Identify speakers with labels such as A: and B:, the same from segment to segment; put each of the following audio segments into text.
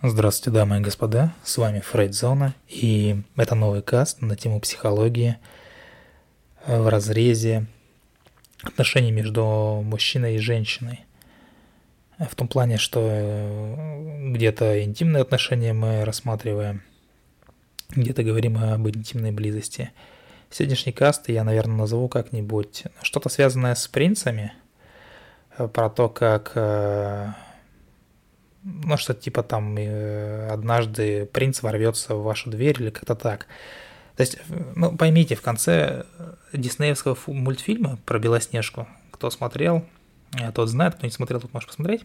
A: Здравствуйте, дамы и господа, с вами Фрейд Зона, и это новый каст на тему психологии в разрезе отношений между мужчиной и женщиной. В том плане, что где-то интимные отношения мы рассматриваем, где-то говорим об интимной близости. Сегодняшний каст я, наверное, назову как-нибудь что-то связанное с принцами, про то, как ну, что типа там э, однажды принц ворвется в вашу дверь или как-то так. То есть, ну, поймите, в конце диснеевского мультфильма про Белоснежку, кто смотрел, э, тот знает, кто не смотрел, тот может посмотреть,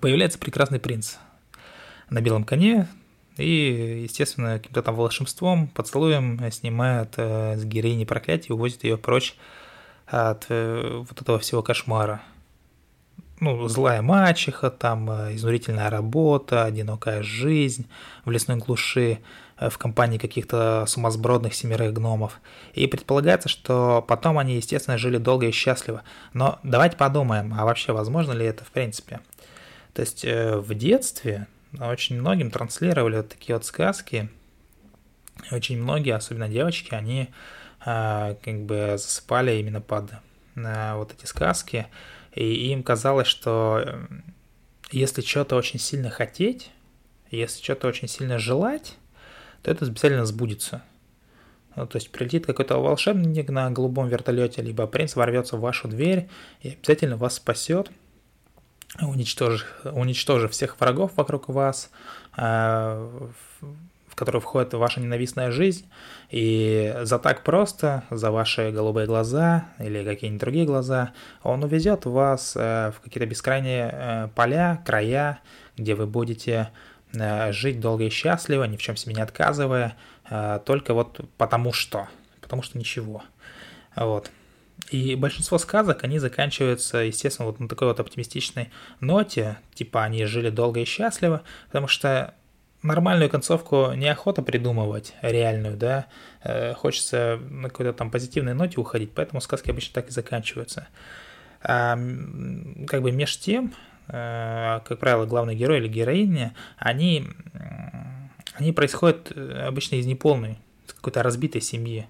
A: появляется прекрасный принц на белом коне, и, естественно, каким-то там волшебством, поцелуем снимает э, с героини проклятие увозит ее прочь от э, вот этого всего кошмара – ну, злая мачеха, там э, изнурительная работа, одинокая жизнь в лесной глуши э, в компании каких-то сумасбродных семерых гномов. И предполагается, что потом они, естественно, жили долго и счастливо. Но давайте подумаем, а вообще возможно ли это в принципе? То есть э, в детстве очень многим транслировали вот такие вот сказки. Очень многие, особенно девочки, они как бы засыпали именно под вот эти сказки. И им казалось, что эм, если что-то очень сильно хотеть, если что-то очень сильно желать, то это обязательно сбудется. Ну, то есть прилетит какой-то волшебник на голубом вертолете, либо принц ворвется в вашу дверь и обязательно вас спасет, уничтожив, уничтожив всех врагов вокруг вас, э, в которую входит ваша ненавистная жизнь, и за так просто, за ваши голубые глаза или какие-нибудь другие глаза, он увезет вас э, в какие-то бескрайние э, поля, края, где вы будете э, жить долго и счастливо, ни в чем себе не отказывая, только вот потому что, потому что ничего. Вот. И большинство сказок, они заканчиваются, естественно, вот на такой вот оптимистичной ноте, типа они жили долго и счастливо, потому что нормальную концовку неохота придумывать, реальную, да, э, хочется на какой-то там позитивной ноте уходить, поэтому сказки обычно так и заканчиваются. А, как бы меж тем, э, как правило, главный герой или героиня, они, они происходят э, обычно из неполной, какой-то разбитой семьи.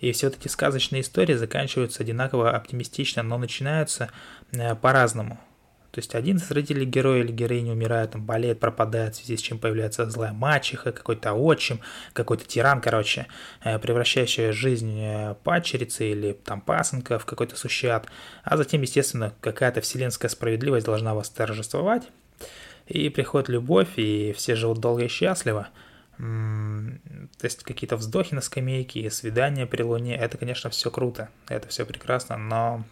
A: И все вот эти сказочные истории заканчиваются одинаково оптимистично, но начинаются по-разному. То есть один из родителей героя или героини умирает, там болеет, пропадает, в связи с чем появляется злая мачеха, какой-то отчим, какой-то тиран, короче, э, превращающий жизнь э, падчерицы или там пасынка в какой-то сущат. А затем, естественно, какая-то вселенская справедливость должна восторжествовать. И приходит любовь, и все живут долго и счастливо. То есть какие-то вздохи на скамейке, свидания при луне, это, конечно, все круто, это все прекрасно, но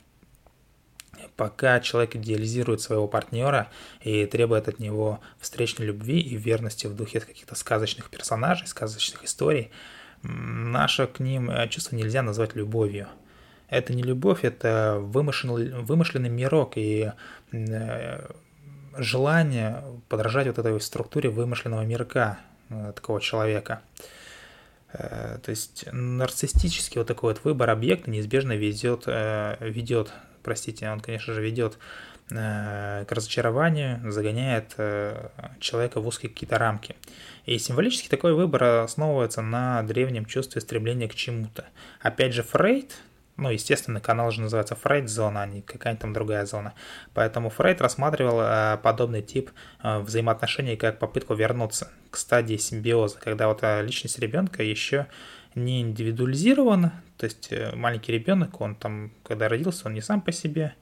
A: пока человек идеализирует своего партнера и требует от него встречной любви и верности в духе каких-то сказочных персонажей, сказочных историй, наше к ним э, чувство нельзя назвать любовью. Это не любовь, это вымышленный, вымышленный мирок и э, желание подражать вот этой структуре вымышленного мирка э, такого человека. То есть нарциссический вот такой вот выбор объекта неизбежно ведет, ведет простите, он, конечно же, ведет э, к разочарованию, загоняет э, человека в узкие какие-то рамки. И символически такой выбор основывается на древнем чувстве стремления к чему-то. Опять же, Фрейд, ну, естественно, канал же называется Фрейд-зона, а не какая-нибудь там другая зона. Поэтому Фрейд рассматривал э, подобный тип взаимоотношений как попытку вернуться к стадии симбиоза, когда вот личность ребенка еще не индивидуализирован, то есть э, маленький ребенок, он там, когда родился, он не сам по себе,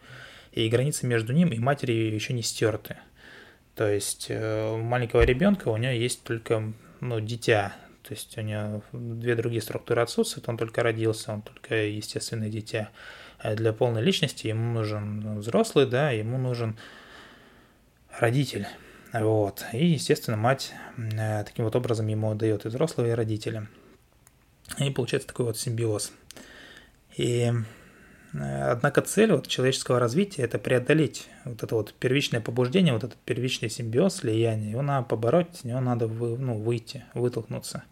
A: и границы между ним и матерью еще не стерты. То есть э, у маленького ребенка у него есть только ну, дитя, то есть у него две другие структуры отсутствуют, он только родился, он только естественное дитя. А для полной личности ему нужен взрослый, да, ему нужен родитель. Вот. И, естественно, мать э, таким вот образом ему дает и взрослого, и родителя. И получается такой вот симбиоз. И э, Однако цель вот человеческого развития – это преодолеть вот это вот первичное побуждение, вот этот первичный симбиоз, слияние. Его надо побороть, с него надо вы, ну, выйти, вытолкнуться.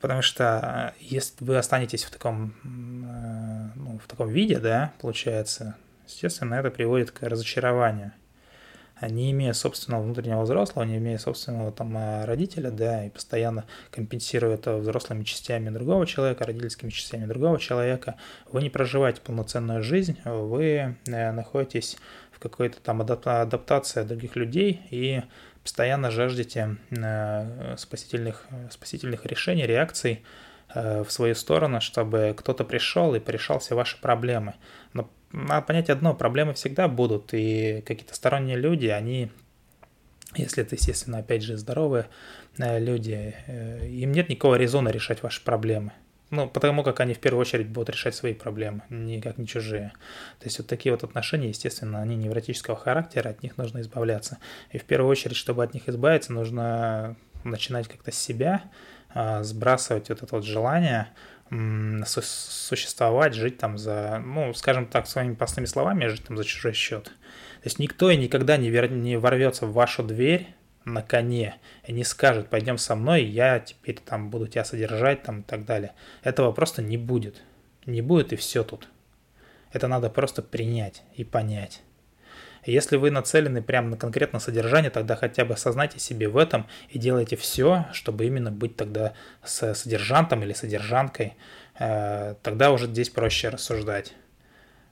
A: Потому что э, если вы останетесь в таком, э, ну, в таком виде, да, получается, естественно, это приводит к разочарованию. Не имея собственного внутреннего взрослого, не имея собственного там э, родителя, да, и постоянно компенсируя это взрослыми частями другого человека, родительскими частями другого человека, вы не проживаете полноценную жизнь, вы э, находитесь в какой-то там адаптации других людей и постоянно жаждете э, спасительных, спасительных решений, реакций в свою сторону, чтобы кто-то пришел и порешал все ваши проблемы. Но надо понять одно, проблемы всегда будут, и какие-то сторонние люди, они, если это, естественно, опять же, здоровые э, люди, э, им нет никакого резона решать ваши проблемы. Ну, потому как они в первую очередь будут решать свои проблемы, никак не чужие. То есть вот такие вот отношения, естественно, они невротического характера, от них нужно избавляться. И в первую очередь, чтобы от них избавиться, нужно начинать как-то с себя, а, сбрасывать вот это вот желание существовать, жить там за, ну, скажем так, своими простыми словами, жить там за чужой счет. То есть никто и никогда не, вер... не ворвется в вашу дверь на коне и не скажет, пойдем со мной, я теперь там буду тебя содержать там и так далее. Этого просто не будет. Не будет и все тут. Это надо просто принять и понять. Если вы нацелены прямо на конкретное содержание, тогда хотя бы осознайте себе в этом и делайте все, чтобы именно быть тогда с содержантом или содержанкой. Э, тогда уже здесь проще рассуждать.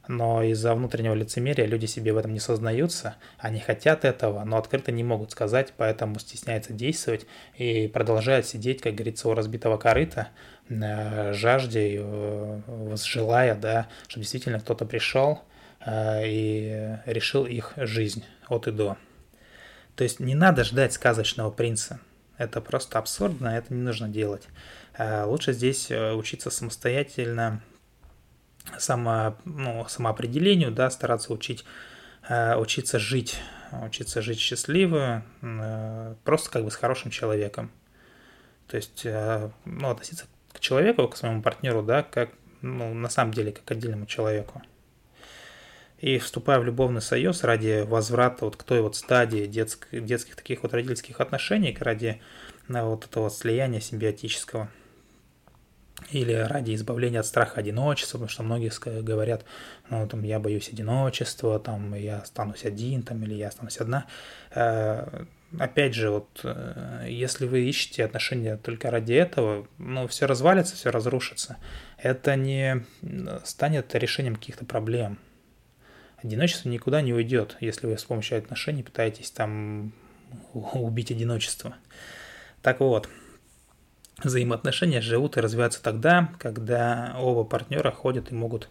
A: Но из-за внутреннего лицемерия люди себе в этом не сознаются, они хотят этого, но открыто не могут сказать, поэтому стесняются действовать и продолжают сидеть, как говорится, у разбитого корыта, э, жаждей, э, желая, да, чтобы действительно кто-то пришел, и решил их жизнь от и до. То есть не надо ждать сказочного принца. Это просто абсурдно, это не нужно делать. Э, лучше здесь э, учиться самостоятельно само, ну, самоопределению, да, стараться учить, учиться жить, учиться жить счастливо, просто как бы с хорошим человеком. То есть, ну, относиться к человеку, к своему партнеру, да, как, ну, на самом деле, как к отдельному человеку. И вступая в любовный союз ради возврата вот к той вот стадии детск, детских таких вот родительских отношений, ради ну, вот этого слияния симбиотического, или ради избавления от страха одиночества, потому что многие говорят, ну, там, я боюсь одиночества, там, я останусь один, там, или я останусь одна. Э, опять же, вот, э, если вы ищете отношения только ради этого, ну, все развалится, все разрушится. Это не станет решением каких-то проблем одиночество никуда не уйдет, если вы с помощью отношений пытаетесь там убить одиночество. Так вот, взаимоотношения живут и развиваются тогда, когда оба партнера ходят и могут,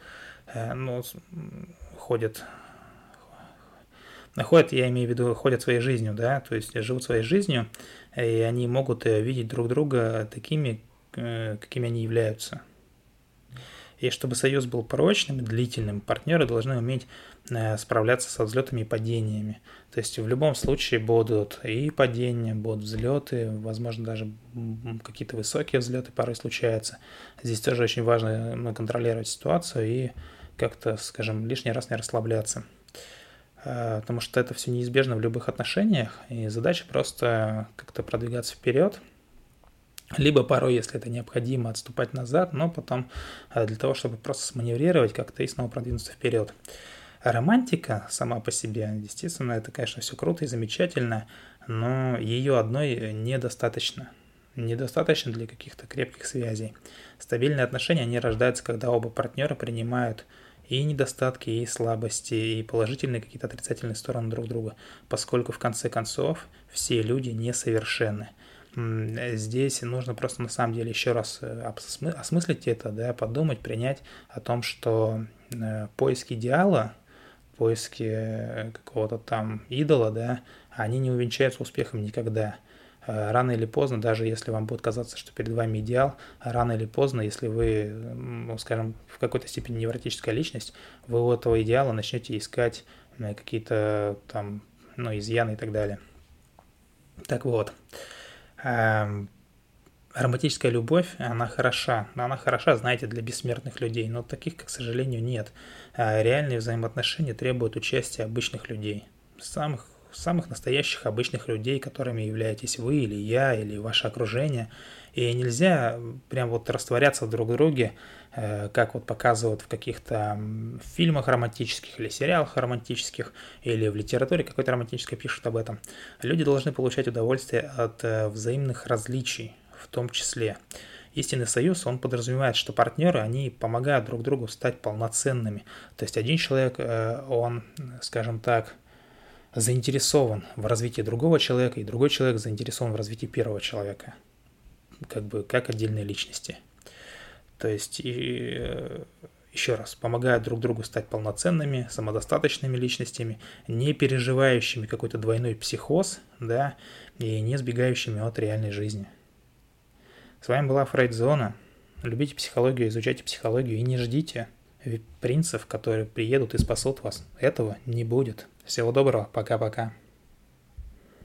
A: э, ну, ходят, ходят, я имею в виду, ходят своей жизнью, да, то есть живут своей жизнью, и они могут э, видеть друг друга такими, э, какими они являются. И чтобы союз был прочным длительным, партнеры должны уметь э, справляться со взлетами и падениями. То есть в любом случае будут и падения, будут взлеты, возможно, даже какие-то высокие взлеты порой случаются. Здесь тоже очень важно ну, контролировать ситуацию и как-то, скажем, лишний раз не расслабляться. Э, потому что это все неизбежно в любых отношениях, и задача просто как-то продвигаться вперед – либо порой, если это необходимо, отступать назад, но потом э, для того, чтобы просто сманеврировать как-то и снова продвинуться вперед. Романтика сама по себе, естественно, это, конечно, все круто и замечательно, но ее одной недостаточно. Недостаточно для каких-то крепких связей. Стабильные отношения, они рождаются, когда оба партнера принимают и недостатки, и слабости, и положительные какие-то отрицательные стороны друг друга, поскольку в конце концов все люди несовершенны. Здесь нужно просто на самом деле еще раз э, осмыслить это, да, подумать, принять о том, что э, поиски идеала, поиски э, какого-то там идола, да, они не увенчаются успехом никогда. Рано или поздно, даже если вам будет казаться, что перед вами идеал, рано или поздно, если вы, ну, скажем, в какой-то степени невротическая личность, вы у этого идеала начнете искать какие-то там, ну, изъяны и так далее. Так вот, романтическая любовь, она хороша. Она хороша, знаете, для бессмертных людей, но таких, к сожалению, нет. Э, реальные взаимоотношения требуют участия обычных людей, самых самых настоящих обычных людей, которыми являетесь вы или я, или ваше окружение. И нельзя прям вот растворяться друг в друге, э, как вот показывают в каких-то фильмах романтических или сериалах романтических, или в литературе какой-то романтической пишут об этом. Люди должны получать удовольствие от э, взаимных различий в том числе. Истинный союз, он подразумевает, что партнеры, они помогают друг другу стать полноценными. То есть один человек, э, он, скажем так, заинтересован в развитии другого человека, и другой человек заинтересован в развитии первого человека как бы как отдельные личности. То есть, и, э, еще раз, помогают друг другу стать полноценными, самодостаточными личностями, не переживающими какой-то двойной психоз, да, и не сбегающими от реальной жизни. С вами была Фрейдзона. Любите психологию, изучайте психологию и не ждите принцев, которые приедут и спасут вас. Этого не будет. Всего доброго, пока-пока.